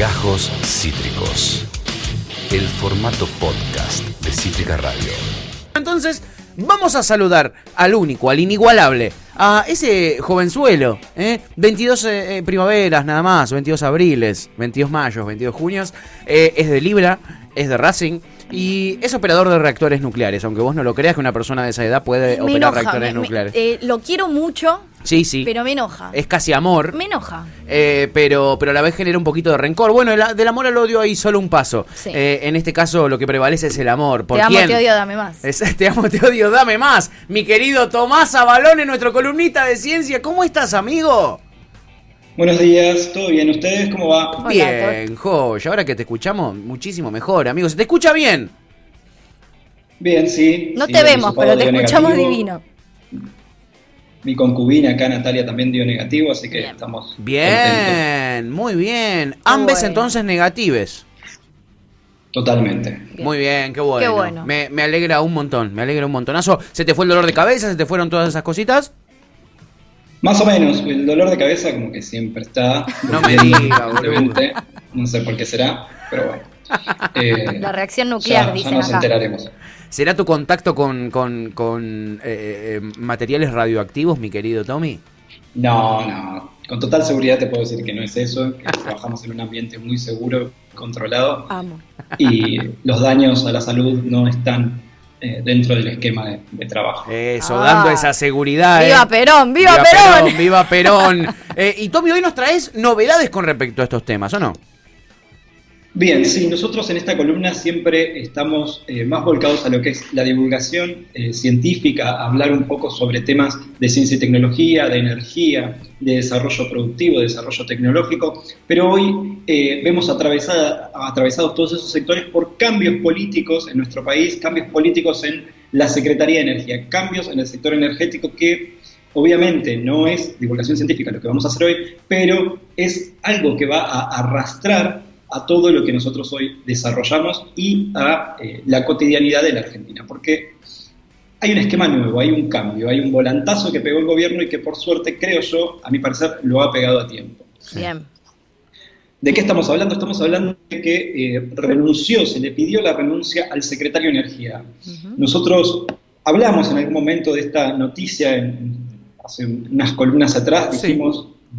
Gajos Cítricos. El formato podcast de Cítrica Radio. Entonces, vamos a saludar al único, al inigualable, a ese jovenzuelo, ¿eh? 22 eh, eh, primaveras nada más, 22 abriles, 22 mayos, 22 junios, eh, es de Libra, es de Racing. Y es operador de reactores nucleares, aunque vos no lo creas que una persona de esa edad puede Me operar enoja, reactores me- me- nucleares. eh, lo quiero mucho, sí, sí. pero me enoja. Es casi amor. Me enoja. Eh, pero, pero a la vez genera un poquito de rencor. Bueno, el- del amor al odio hay solo un paso. Sí. Eh, en este caso lo que prevalece es el amor. ¿Por Te amo, quién? te odio, dame más. Es- te amo, te odio, dame más. Mi querido Tomás Abalone, nuestro columnista de ciencia. ¿Cómo estás, amigo? Buenos días, ¿todo bien? ¿Ustedes cómo va? Hola, bien, joya. Ahora que te escuchamos, muchísimo mejor, amigo. ¿Se te escucha bien? Bien, sí. No sí, te vemos, pero te escuchamos negativo. divino. Mi concubina acá, Natalia, también dio negativo, así que Bien. estamos contentos. Bien, muy bien. Ambes bueno. entonces negatives. Totalmente. Bien. Muy bien, qué bueno. Qué bueno. Me, me alegra un montón, me alegra un montonazo. ¿Se te fue el dolor de cabeza? ¿Se te fueron todas esas cositas? Más o menos, el dolor de cabeza como que siempre está. No me diga. No sé por qué será, pero bueno. Eh, La reacción nuclear, ya, dicen ya nos acá. enteraremos. ¿Será tu contacto con, con, con, eh, eh, materiales radioactivos, mi querido Tommy? No, no. Con total seguridad te puedo decir que no es eso, que trabajamos en un ambiente muy seguro, controlado, Amo. y los daños a la salud no están eh, dentro del esquema de, de trabajo. Eso, Ah. dando esa seguridad. ¡Viva eh. Perón! ¡Viva, Perón! ¡Viva Perón! Eh, y Tommy, hoy nos traes novedades con respecto a estos temas, ¿o no? Bien, sí, nosotros en esta columna siempre estamos eh, más volcados a lo que es la divulgación eh, científica, a hablar un poco sobre temas de ciencia y tecnología, de energía, de desarrollo productivo, de desarrollo tecnológico, pero hoy eh, vemos atravesada- atravesados todos esos sectores por cambios políticos en nuestro país, cambios políticos en la Secretaría de Energía, cambios en el sector energético que obviamente no es divulgación científica lo que vamos a hacer hoy, pero es algo que va a arrastrar a todo lo que nosotros hoy desarrollamos y a eh, la cotidianidad de la Argentina, porque hay un esquema nuevo, hay un cambio, hay un volantazo que pegó el gobierno y que por suerte, creo yo, a mi parecer, lo ha pegado a tiempo. Bien. ¿De qué estamos hablando? Estamos hablando de que eh, renunció, se le pidió la renuncia al secretario de Energía. Nosotros hablamos en algún momento de esta noticia, en- hace unas columnas atrás, Sí.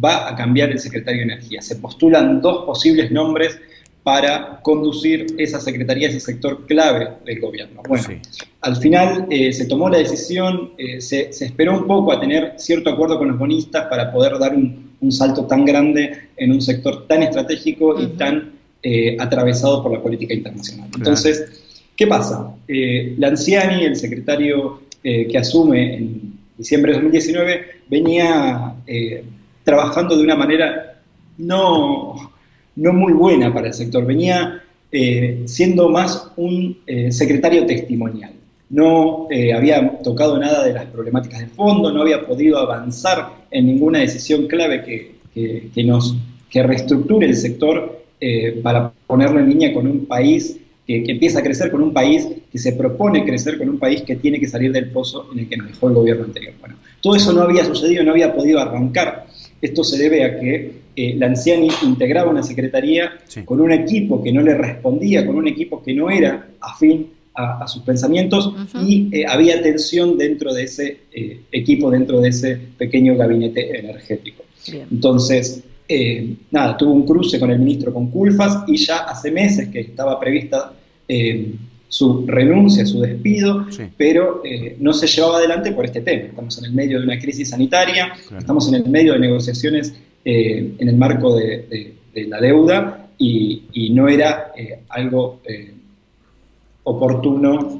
Va a cambiar el secretario de Energía. Se postulan dos posibles nombres para conducir esa secretaría, ese sector clave del gobierno. Bueno, Sí. al final eh, se tomó la decisión, eh, se, se esperó un poco a tener cierto acuerdo con los bonistas para poder dar un, un salto tan grande en un sector tan estratégico y tan eh, atravesado por la política internacional. Entonces, ¿qué pasa? Eh, Lanciani, el secretario eh, que asume en diciembre de 2019, venía eh, trabajando de una manera no, no muy buena para el sector, venía eh, siendo más un eh, secretario testimonial. No eh, había tocado nada de las problemáticas de fondo, no había podido avanzar en ninguna decisión clave que, que- nos que reestructure el sector para ponerlo en línea con un país que, que empieza a crecer, con un país que se propone crecer, con un país que tiene que salir del pozo en el que nos dejó el gobierno anterior. Bueno, todo eso no había sucedido, no había podido arrancar. Esto se debe a que eh, Lanciani integraba una secretaría Sí. con un equipo que no le respondía, con un equipo que no era afín a, a sus pensamientos y eh, había tensión dentro de ese eh, equipo, dentro de ese pequeño gabinete energético. Bien. Entonces, eh, nada, tuvo un cruce con el ministro con Culfas y ya hace meses que estaba prevista eh, su renuncia, su despido, Sí. pero eh, no se llevaba adelante por este tema. Estamos en el medio de una crisis sanitaria, Claro. estamos en el medio de negociaciones eh, en el marco de, de- de la deuda y, y no era eh, algo oportuno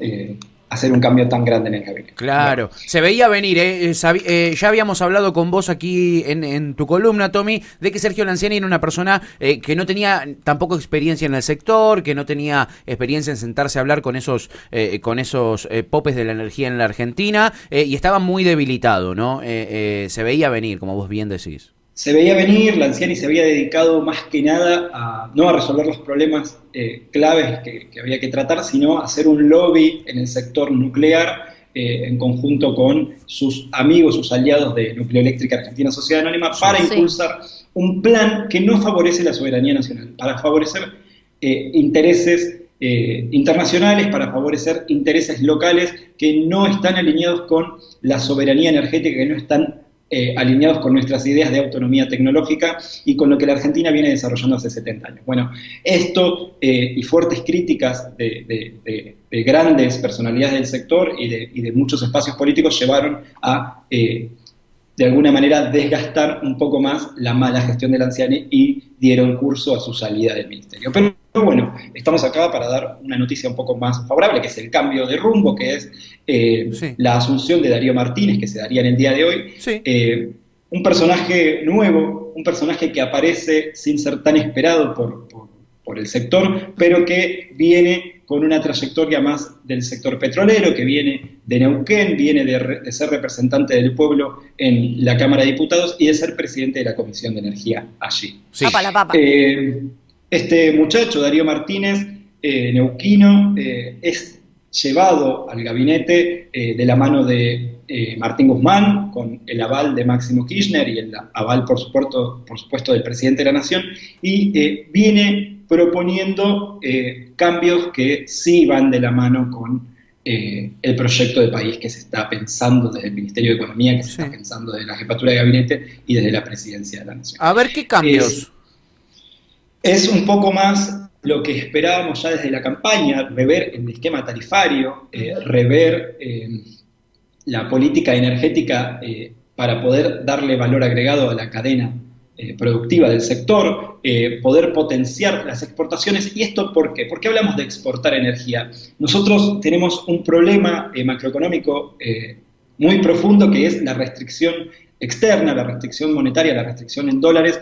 hacer un cambio tan grande en el gabinete. Claro, se veía venir, ¿eh? Eh, eh, ya habíamos hablado con vos aquí en, en tu columna, Tommy, de que Sergio Lanciani era una persona eh, que no tenía tampoco experiencia en el sector, que no tenía experiencia en sentarse a hablar con esos, eh, con esos eh, popes de la energía en la Argentina, y estaba muy debilitado, ¿no? Se veía venir, como vos bien decís. Se veía venir, Lanciani se había dedicado más que nada a no a resolver los problemas eh, claves que, que había que tratar, sino a hacer un lobby en el sector nuclear eh, en conjunto con sus amigos, sus aliados de Nucleoeléctrica Argentina Sociedad Anónima, para Sí. impulsar un plan que no favorece la soberanía nacional, para favorecer eh, intereses eh, internacionales, para favorecer intereses locales que no están alineados con la soberanía energética, que no están eh, alineados con nuestras ideas de autonomía tecnológica y con lo que la Argentina viene desarrollando hace 70 años. Bueno, esto y fuertes críticas de, grandes personalidades del sector y de, muchos espacios políticos llevaron a de alguna manera desgastar un poco más la mala gestión del anciano y dieron curso a su salida del ministerio. Pero bueno, estamos acá para dar una noticia un poco más favorable, que es el cambio de rumbo, que es eh, la asunción de Darío Martínez, que se daría en el día de hoy. Eh, un personaje nuevo, un personaje que aparece sin ser tan esperado por, por el sector, pero que viene con una trayectoria más del sector petrolero, que viene de Neuquén, viene de, ser representante del pueblo en la Cámara de Diputados y de ser presidente de la Comisión de Energía allí. Eh, este muchacho, Darío Martínez, eh, neuquino, eh, es llevado al gabinete de la mano de Martín Guzmán, con el aval de Máximo Kirchner y el aval, por supuesto, por supuesto del presidente de la Nación, y viene proponiendo eh, cambios que sí van de la mano con eh, el proyecto de país que se está pensando desde el Ministerio de Economía, que se está pensando desde la jefatura de gabinete y desde la presidencia de la Nación. A ver qué cambios. Es, un poco más lo que esperábamos ya desde la campaña, rever el esquema tarifario, eh, rever la política energética para poder darle valor agregado a la cadena eh, productiva del sector, eh, poder potenciar las exportaciones. ¿Y esto por qué? ¿Por qué hablamos de exportar energía? Nosotros tenemos un problema eh, macroeconómico muy profundo que es la restricción externa, la restricción monetaria, la restricción en dólares.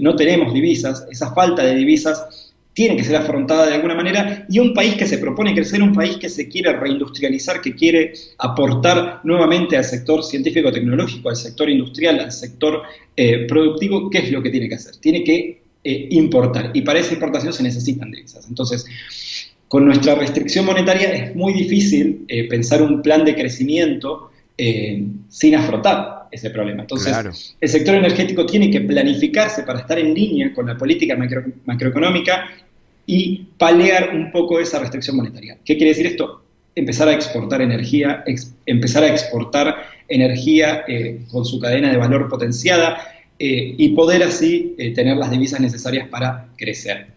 no tenemos divisas, esa falta de divisas tiene que ser afrontada de alguna manera y un país que se propone crecer, un país que se quiere reindustrializar, que quiere aportar nuevamente al sector científico-tecnológico, al sector industrial, al sector eh, productivo, ¿qué es lo que tiene que hacer? Tiene que eh, importar y para esa importación se necesitan divisas. Entonces, con nuestra restricción monetaria es muy difícil eh, pensar un plan de crecimiento sin afrontar ese problema. Entonces, el sector energético tiene que planificarse para estar en línea con la política macroeconómica y palear un poco esa restricción monetaria. ¿Qué quiere decir esto? Empezar a exportar energía, empezar a exportar energía eh, con su cadena de valor potenciada eh, y poder así eh, tener las divisas necesarias para crecer.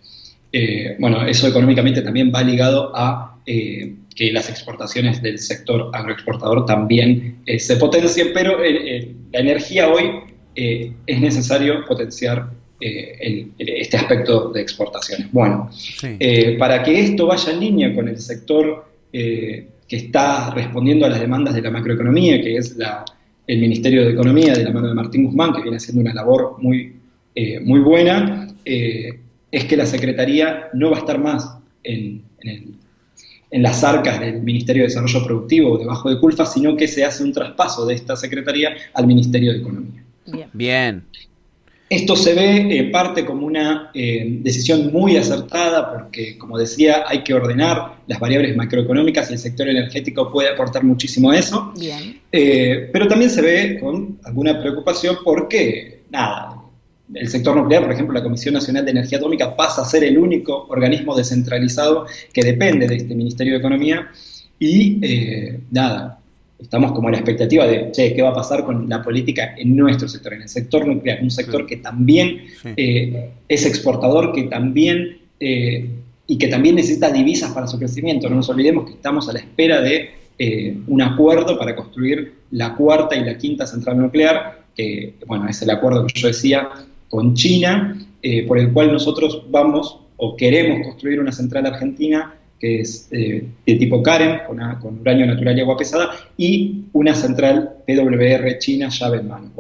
bueno, eso económicamente también va ligado a que las exportaciones del sector agroexportador también se potencien, pero la energía hoy es necesario potenciar eh, este aspecto de exportaciones. Bueno, eh, para que esto vaya en línea con el sector eh, que está respondiendo a las demandas de la macroeconomía, que es el Ministerio de Economía de la mano de Martín Guzmán, que viene haciendo una labor muy, muy buena, es que la Secretaría no va a estar más en, en las arcas del Ministerio de Desarrollo Productivo debajo de Culfa, sino que se hace un traspaso de esta Secretaría al Ministerio de Economía. Bien. Bien. Esto se ve en parte como una eh, decisión muy acertada porque, como decía, hay que ordenar las variables macroeconómicas y el sector energético puede aportar muchísimo a eso. Eh, pero también se ve con alguna preocupación porque, nada, el sector nuclear, por ejemplo, la Comisión Nacional de Energía Atómica pasa a ser el único organismo descentralizado que depende de este Ministerio de Economía y, eh, nada, estamos como en la expectativa de, che, ¿qué va a pasar con la política en nuestro sector, en el sector nuclear? Un sector que también eh, es exportador, que también, eh, y que también necesita divisas para su crecimiento. No nos olvidemos que estamos a la espera de eh, un acuerdo para construir la cuarta y la quinta central nuclear, que, bueno, es el acuerdo que yo decía con China, por el cual nosotros vamos o queremos construir una central argentina que es eh, de tipo Karen, con, con, uranio natural y agua pesada, y una central PWR china llave en mano.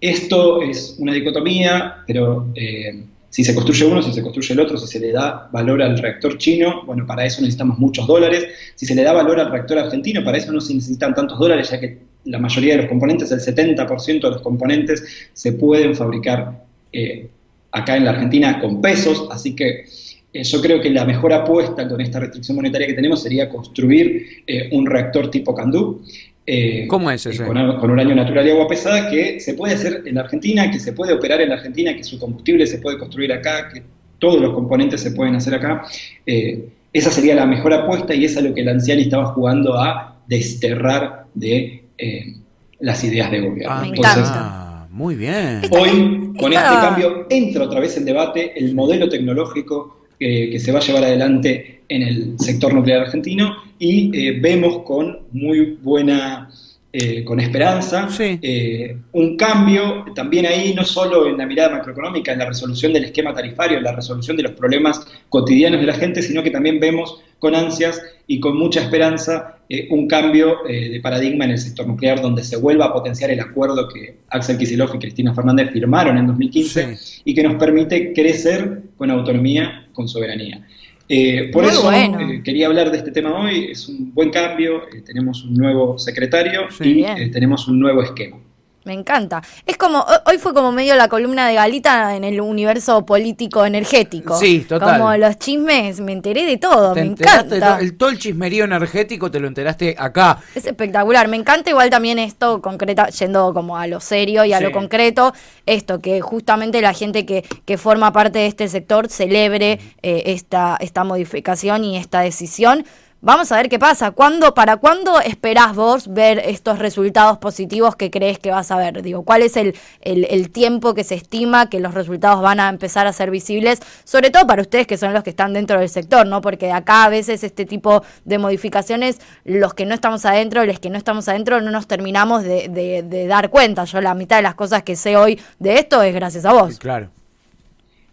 Esto es una dicotomía, pero eh, si se construye uno, si se construye el otro, si se le da valor al reactor chino, bueno, para eso necesitamos muchos dólares. Si se le da valor al reactor argentino, para eso no se necesitan tantos dólares, ya que la mayoría de los componentes, el 70% de los componentes, se pueden fabricar eh, acá en la Argentina con pesos, así que eh, yo creo que la mejor apuesta con esta restricción monetaria que tenemos sería construir eh, un reactor tipo Candú. eh, ¿Cómo es ese? con, con uranio natural y agua pesada que se puede hacer en Argentina, que se puede operar en Argentina, que su combustible se puede construir acá, que todos los componentes se pueden hacer acá. Eh, esa sería la mejor apuesta y esa es lo que el anciano estaba jugando a desterrar de eh, las ideas de gobierno. Ah, Entonces, ah, muy bien. Hoy, con este cambio, entra otra vez en debate el modelo tecnológico eh, que se va a llevar adelante en el sector nuclear argentino y eh, vemos con muy buena, eh, con esperanza, Sí. eh, un cambio también ahí, no solo en la mirada macroeconómica, en la resolución del esquema tarifario, en la resolución de los problemas cotidianos de la gente, sino que también vemos con ansias y con mucha esperanza eh, un cambio de paradigma en el sector nuclear, donde se vuelva a potenciar el acuerdo que Axel Kicillof y Cristina Fernández firmaron en 2015 y que nos permite crecer con autonomía, con soberanía. Eh, por Muy eso bueno. eh, quería hablar de este tema hoy, es un buen cambio, eh, tenemos un nuevo secretario Sí. y eh, tenemos un nuevo esquema. Me encanta. Es como, ho- hoy fue como medio la columna de Galita en el universo político energético. Sí, total. Como los chismes, me enteré de todo, Te me de encanta. todo- el, todo el chismerío energético te lo enteraste acá. Es espectacular, me encanta igual también esto concreta, yendo como a lo serio y a Sí. lo concreto, esto, que justamente la gente que, que forma parte de este sector celebre eh, esta, esta modificación y esta decisión. Vamos a ver qué pasa. ¿Cuándo, ¿Para cuándo esperás vos ver estos resultados positivos que crees que vas a ver? Digo, ¿cuál es el, el, tiempo que se estima que los resultados van a empezar a ser visibles? Sobre todo para ustedes que son los que están dentro del sector, ¿no? Porque acá a veces este tipo de modificaciones, los que no estamos adentro, los que no estamos adentro, no nos terminamos de, de- de dar cuenta. Yo la mitad de las cosas que sé hoy de esto es gracias a vos. Claro.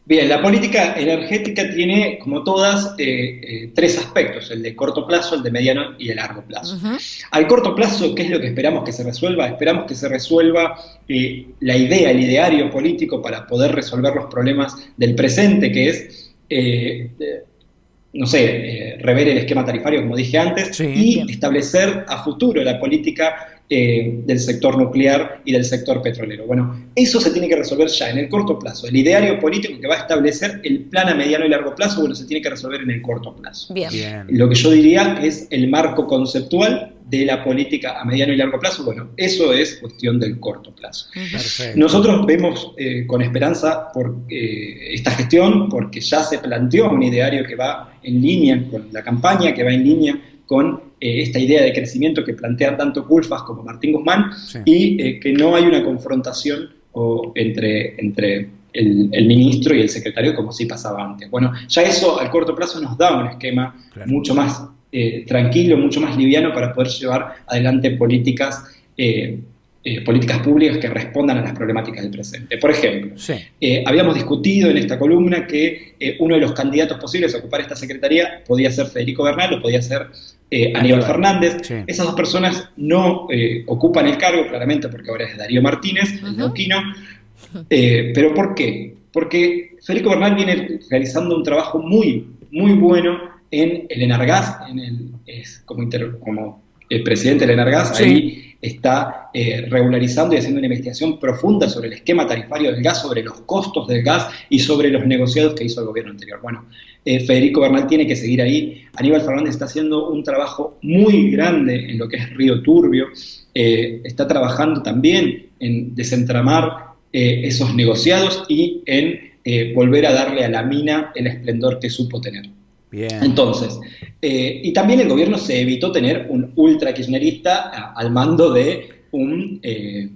Bien, la política energética tiene, como todas, eh, eh, tres aspectos, el de corto plazo, el de mediano y el largo plazo. Al corto plazo, ¿qué es lo que esperamos que se resuelva? Esperamos que se resuelva eh, la idea, el ideario político para poder resolver los problemas del presente, que es, no sé, rever el esquema tarifario, como dije antes, Sí. y Bien. establecer a futuro la política eh, del sector nuclear y del sector petrolero. Bueno, eso se tiene que resolver ya en el corto plazo. El ideario político que va a establecer el plan a mediano y largo plazo, bueno, se tiene que resolver en el corto plazo. Bien. Bien. Lo que yo diría es el marco conceptual de la política a mediano y largo plazo. Bueno, eso es cuestión del corto plazo. Perfecto. Nosotros vemos eh, con esperanza por eh, esta gestión porque ya se planteó un ideario que va en línea con la campaña, que va en línea con eh, esta idea de crecimiento que plantea tanto Culfas como Martín Guzmán Sí. y eh, que no hay una confrontación o, entre, entre el, el ministro y el secretario como sí pasaba antes. Bueno, ya eso al corto plazo nos da un esquema Claro. mucho más eh, tranquilo, mucho más liviano para poder llevar adelante políticas, eh, políticas públicas que respondan a las problemáticas del presente. Por ejemplo, Sí. eh, habíamos discutido en esta columna que eh, uno de los candidatos posibles a ocupar esta secretaría podía ser Federico Bernal o podía ser eh, Aníbal. Fernández. Sí. Esas dos personas no eh, ocupan el cargo, claramente, porque ahora es Darío Martínez, el Ujú. neuquino. Eh, ¿Pero por qué? Porque Federico Bernal viene realizando un trabajo muy, muy bueno en el Enargas, en el, es como, inter- como el presidente del Enargas, Sí. ahí está eh, regularizando y haciendo una investigación profunda sobre el esquema tarifario del gas, sobre los costos del gas y sobre los negociados que hizo el gobierno anterior. Bueno, eh, Federico Bernal tiene que seguir ahí. Aníbal Fernández está haciendo un trabajo muy grande en lo que es Río Turbio. Eh, está trabajando también en desentramar esos negociados y en volver a darle a la mina el esplendor que supo tener. Bien. Entonces, eh, y también el gobierno se evitó tener un ultra kirchnerista al mando de un, eh,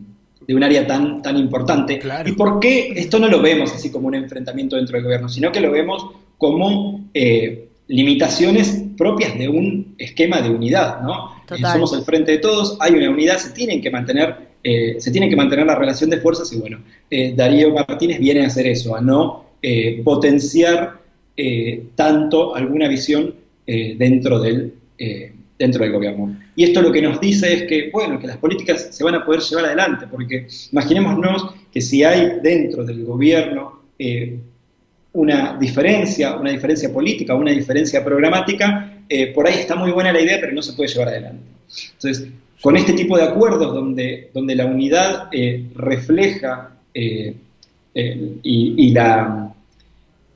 de un área tan, tan importante. Claro. ¿Y por qué esto no lo vemos así como un enfrentamiento dentro del gobierno, sino que lo vemos como eh, limitaciones propias de un esquema de unidad, ¿no? Eh, somos el frente de todos, hay una unidad, se tienen que mantener, eh, se tiene que mantener la relación de fuerzas y bueno, eh, Darío Martínez viene a hacer eso, a no eh, potenciar eh, tanto alguna visión eh, dentro del eh, dentro del gobierno. Y esto lo que nos dice es que, bueno, que las políticas se van a poder llevar adelante, porque imaginémonos que si hay dentro del gobierno una diferencia, una diferencia política, una diferencia programática, por ahí está muy buena la idea, pero no se puede llevar adelante. Entonces, con este tipo de acuerdos donde, donde la unidad refleja y la,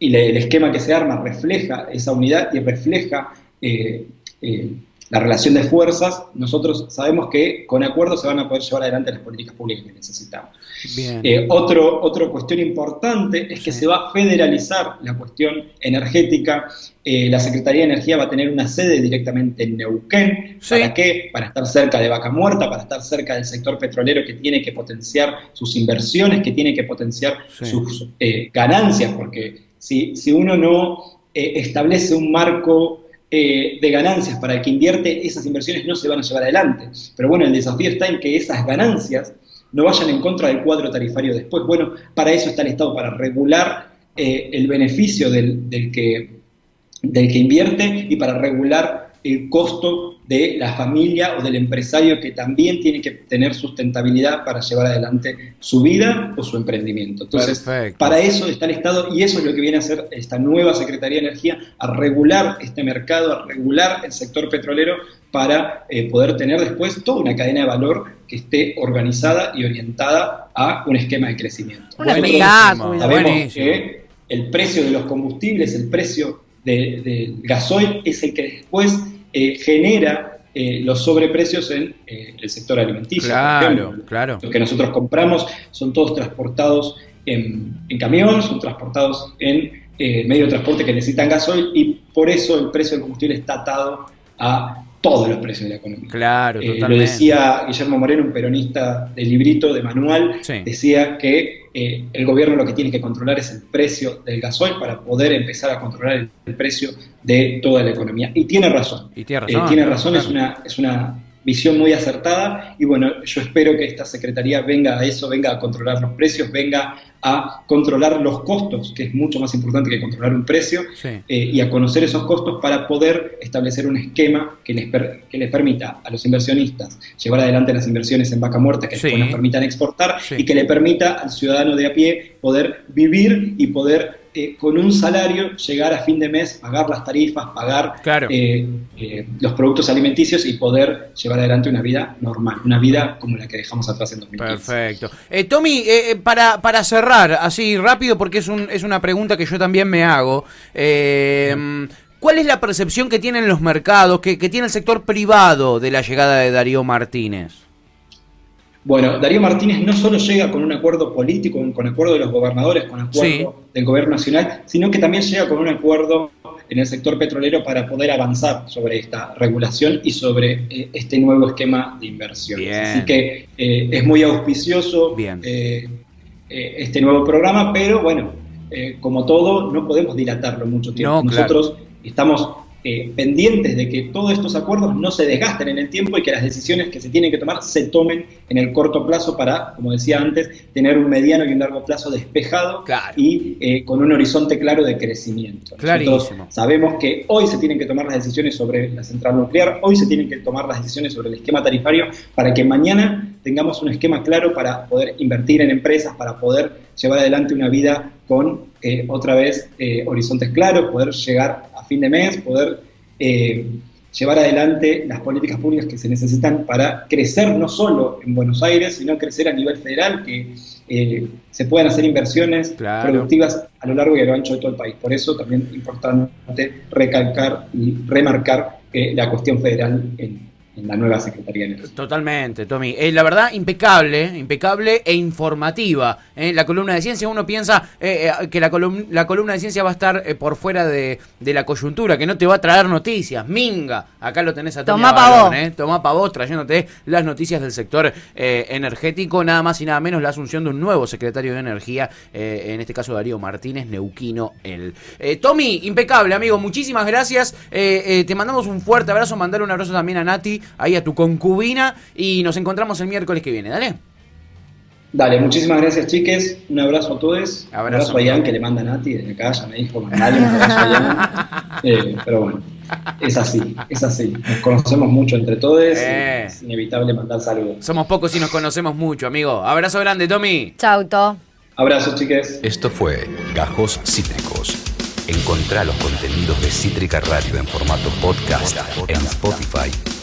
y el esquema que se arma refleja esa unidad y refleja eh, eh, la relación de fuerzas, nosotros sabemos que con acuerdos se van a poder llevar adelante las políticas públicas que necesitamos. Eh, otro, otra cuestión importante es que se va a federalizar la cuestión energética. Eh, la Secretaría de Energía va a tener una sede directamente en Neuquén. ¿Para qué? Para estar cerca de Vaca Muerta, para estar cerca del sector petrolero que tiene que potenciar sus inversiones, que tiene que potenciar sus eh, ganancias, porque si, uno no establece un marco de ganancias para el que invierte, esas inversiones no se van a llevar adelante. Pero bueno, el desafío está en que esas ganancias no vayan en contra del cuadro tarifario después. Bueno, para eso está el Estado, para regular eh, el beneficio del que invierte y para regular el costo de la familia o del empresario que también tiene que tener sustentabilidad para llevar adelante su vida o su emprendimiento. Entonces, para eso está el Estado y eso es lo que viene a hacer esta nueva Secretaría de Energía, a regular este mercado, a regular el sector petrolero para eh, poder tener después toda una cadena de valor que esté organizada y orientada a un esquema de crecimiento. sabemos que el precio de los combustibles, el precio del gasoil es el que después eh, genera eh, los sobreprecios en el sector alimenticio. Claro, claro. Lo que nosotros compramos son todos transportados en, en camión, son transportados en medio de transporte que necesitan gasoil y por eso el precio del combustible está atado a todos los precios de la economía. Claro, eh, Lo decía Guillermo Moreno, un peronista de librito, de manual, decía que eh, el gobierno lo que tiene que controlar es el precio del gasoil para poder empezar a controlar el, precio de toda la economía. Y tiene razón. Y tiene razón. Eh, tiene razón, es, una, es una visión muy acertada y bueno, yo espero que esta Secretaría venga a eso, venga a controlar los precios, venga a controlar los costos, que es mucho más importante que controlar un precio, eh, y a conocer esos costos para poder establecer un esquema que les, que les permita a los inversionistas llevar adelante las inversiones en vaca muerta, que después nos permitan exportar y que le permita al ciudadano de a pie poder vivir y poder eh, con un salario llegar a fin de mes, pagar las tarifas, pagar eh, eh, los productos alimenticios y poder llevar adelante una vida normal, una vida como la que dejamos atrás en 2015. Perfecto. Tommy, para, para cerrar, así rápido, porque es, un, es una pregunta que yo también me hago. ¿Cuál es la percepción que tienen los mercados, que, que tiene el sector privado de la llegada de Darío Martínez? Bueno, Darío Martínez no solo llega con un acuerdo político, con acuerdo de los gobernadores, con acuerdo del gobierno nacional, sino que también llega con un acuerdo en el sector petrolero para poder avanzar sobre esta regulación y sobre eh, este nuevo esquema de inversiones. Así que eh, es muy auspicioso eh, este nuevo programa, pero bueno, como todo, no podemos dilatarlo mucho tiempo. Nosotros estamos eh, pendientes de que todos estos acuerdos no se desgasten en el tiempo y que las decisiones que se tienen que tomar se tomen en el corto plazo para, como decía antes, tener un mediano y un largo plazo despejado y eh, con un horizonte claro de crecimiento. Clarísimo. sabemos que hoy se tienen que tomar las decisiones sobre la central nuclear, hoy se tienen que tomar las decisiones sobre el esquema tarifario para que mañana tengamos un esquema claro para poder invertir en empresas, para poder llevar adelante una vida con eh, otra vez horizontes claros, poder llegar fin de mes, poder eh, llevar adelante las políticas públicas que se necesitan para crecer no solo en Buenos Aires, sino crecer a nivel federal, que eh, se puedan hacer inversiones productivas a lo largo y a lo ancho de todo el país. Por eso también es importante recalcar y remarcar eh, la cuestión federal en, en la nueva Secretaría de Totalmente, Tommy. Eh, la verdad, impecable, impecable e informativa. Eh, la columna de ciencia, uno piensa eh, eh, que la, la, columna de ciencia va a estar por fuera de, la coyuntura, que no te va a traer noticias. Minga, acá lo tenés a Tomá pa vos. Tomá pa vos, trayéndote las noticias del sector energético, nada más y nada menos la asunción de un nuevo secretario de Energía, en este caso Darío Martínez, Neuquino, el Tommy, impecable, amigo, muchísimas gracias. te mandamos un fuerte abrazo, mandar un abrazo también a Nati ahí a tu concubina y nos encontramos el miércoles que viene. Dale. Dale, muchísimas gracias, chiques. Un abrazo a todos. Un abrazo a Ian, que le manda a Nati desde acá. Ya me dijo, mandale un abrazo a Ian. Eh, pero bueno, es así, es así. Nos conocemos mucho entre todos. Eh. Es inevitable mandar saludos. Somos pocos y nos conocemos mucho, amigo. Abrazo grande, Tommy. Chau, To. Abrazos, chiques. Esto fue Gajos Cítricos. Encontrá los contenidos de Cítrica Radio en formato podcast en Spotify